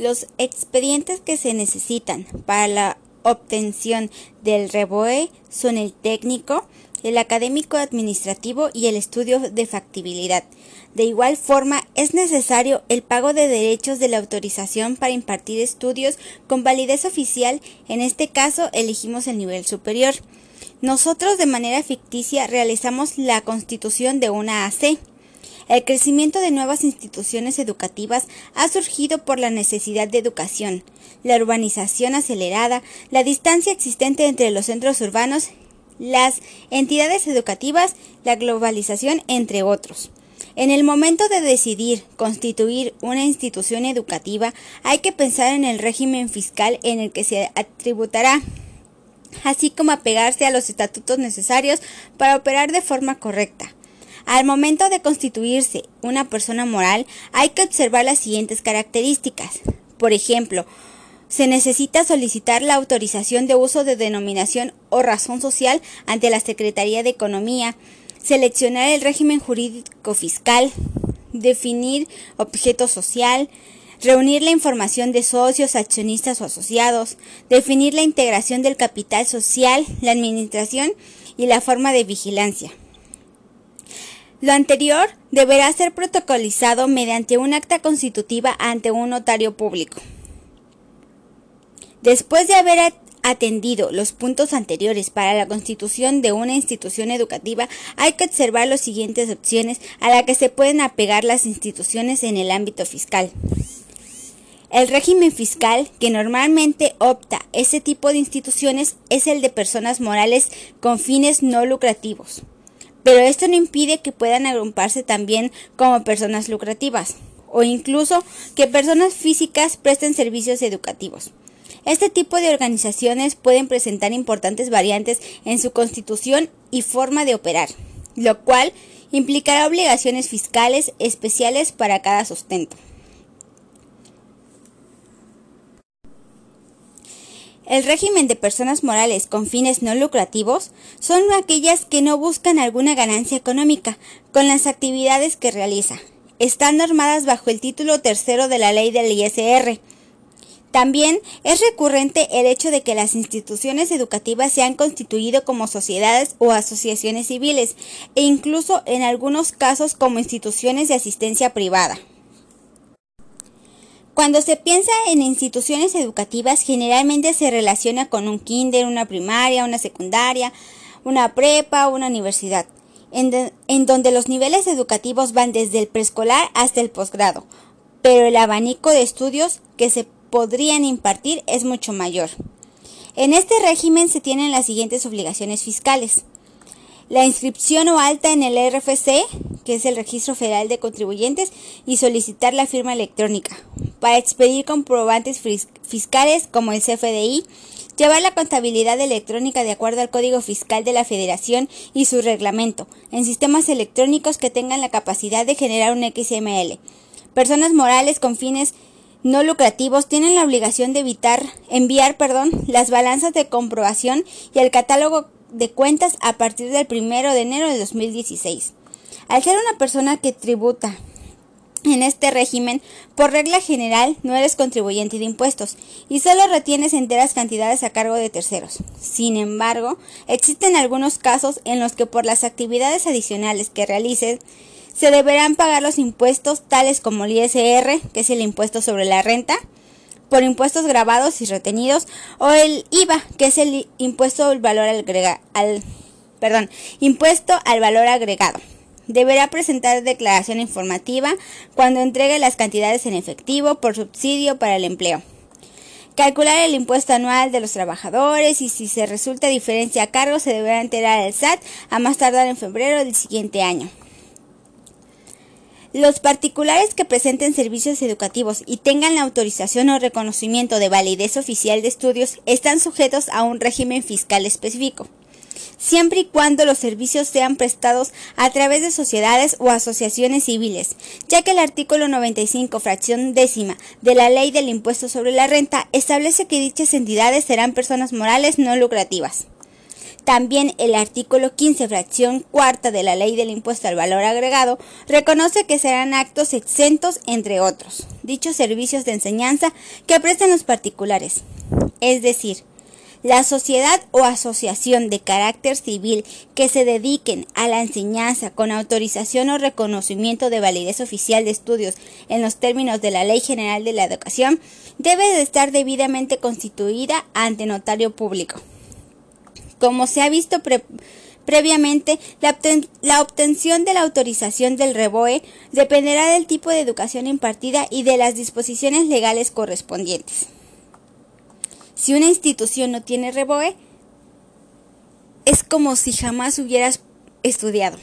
Los expedientes que se necesitan para la obtención del REBOE son el técnico, el académico administrativo y el estudio de factibilidad. De igual forma, es necesario el pago de derechos de la autorización para impartir estudios con validez oficial, en este caso elegimos el nivel superior. Nosotros de manera ficticia realizamos la constitución de una AC. El crecimiento de nuevas instituciones educativas ha surgido por la necesidad de educación, la urbanización acelerada, la distancia existente entre los centros urbanos, las entidades educativas, la globalización, entre otros. En el momento de decidir constituir una institución educativa, hay que pensar en el régimen fiscal en el que se tributará, así como apegarse a los estatutos necesarios para operar de forma correcta. Al momento de constituirse una persona moral, hay que observar las siguientes características. Por ejemplo, se necesita solicitar la autorización de uso de denominación o razón social ante la Secretaría de Economía, seleccionar el régimen jurídico fiscal, definir objeto social, reunir la información de socios, accionistas o asociados, definir la integración del capital social, la administración y la forma de vigilancia. Lo anterior deberá ser protocolizado mediante un acta constitutiva ante un notario público. Después de haber atendido los puntos anteriores para la constitución de una institución educativa, hay que observar las siguientes opciones a las que se pueden apegar las instituciones en el ámbito fiscal. El régimen fiscal que normalmente opta ese tipo de instituciones es el de personas morales con fines no lucrativos. Pero esto no impide que puedan agruparse también como personas lucrativas o incluso que personas físicas presten servicios educativos. Este tipo de organizaciones pueden presentar importantes variantes en su constitución y forma de operar, lo cual implicará obligaciones fiscales especiales para cada sustento. El régimen de personas morales con fines no lucrativos son aquellas que no buscan alguna ganancia económica con las actividades que realiza. Están normadas bajo el título tercero de la ley del ISR, también es recurrente el hecho de que las instituciones educativas se han constituido como sociedades o asociaciones civiles e incluso en algunos casos como instituciones de asistencia privada. Cuando se piensa en instituciones educativas generalmente se relaciona con un kinder, una primaria, una secundaria, una prepa, una universidad, en, en donde los niveles educativos van desde el preescolar hasta el posgrado, pero el abanico de estudios que se podrían impartir es mucho mayor. En este régimen se tienen las siguientes obligaciones fiscales. La inscripción o alta en el RFC, que es el Registro Federal de Contribuyentes, y solicitar la firma electrónica. Para expedir comprobantes fiscales como el CFDI, llevar la contabilidad electrónica de acuerdo al Código Fiscal de la Federación y su reglamento, en sistemas electrónicos que tengan la capacidad de generar un XML. Personas morales con fines no lucrativos tienen la obligación de evitar, enviar, perdón, las balanzas de comprobación y el catálogo de cuentas a partir del 1 de enero de 2016. Al ser una persona que tributa en este régimen, por regla general, no eres contribuyente de impuestos y solo retienes enteras cantidades a cargo de terceros. Sin embargo, existen algunos casos en los que por las actividades adicionales que realices, se deberán pagar los impuestos tales como el ISR, que es el impuesto sobre la renta, por impuestos grabados y retenidos, o el IVA, que es el impuesto al valor agregado, al, impuesto al valor agregado. Deberá presentar declaración informativa cuando entregue las cantidades en efectivo por subsidio para el empleo. Calcular el impuesto anual de los trabajadores y si se resulta diferencia a cargo se deberá enterar al SAT a más tardar en febrero del siguiente año. Los particulares que presenten servicios educativos y tengan la autorización o reconocimiento de validez oficial de estudios están sujetos a un régimen fiscal específico, siempre y cuando los servicios sean prestados a través de sociedades o asociaciones civiles, ya que el artículo 95, fracción décima de la Ley del Impuesto sobre la Renta establece que dichas entidades serán personas morales no lucrativas. También el artículo 15, fracción cuarta de la Ley del Impuesto al Valor Agregado, reconoce que serán actos exentos, entre otros, dichos servicios de enseñanza que presten los particulares. Es decir, la sociedad o asociación de carácter civil que se dediquen a la enseñanza con autorización o reconocimiento de validez oficial de estudios en los términos de la Ley General de la Educación debe de estar debidamente constituida ante notario público. Como se ha visto previamente, la, la, obtención de la autorización del REBOE dependerá del tipo de educación impartida y de las disposiciones legales correspondientes. Si una institución no tiene reboe, es como si jamás hubieras estudiado.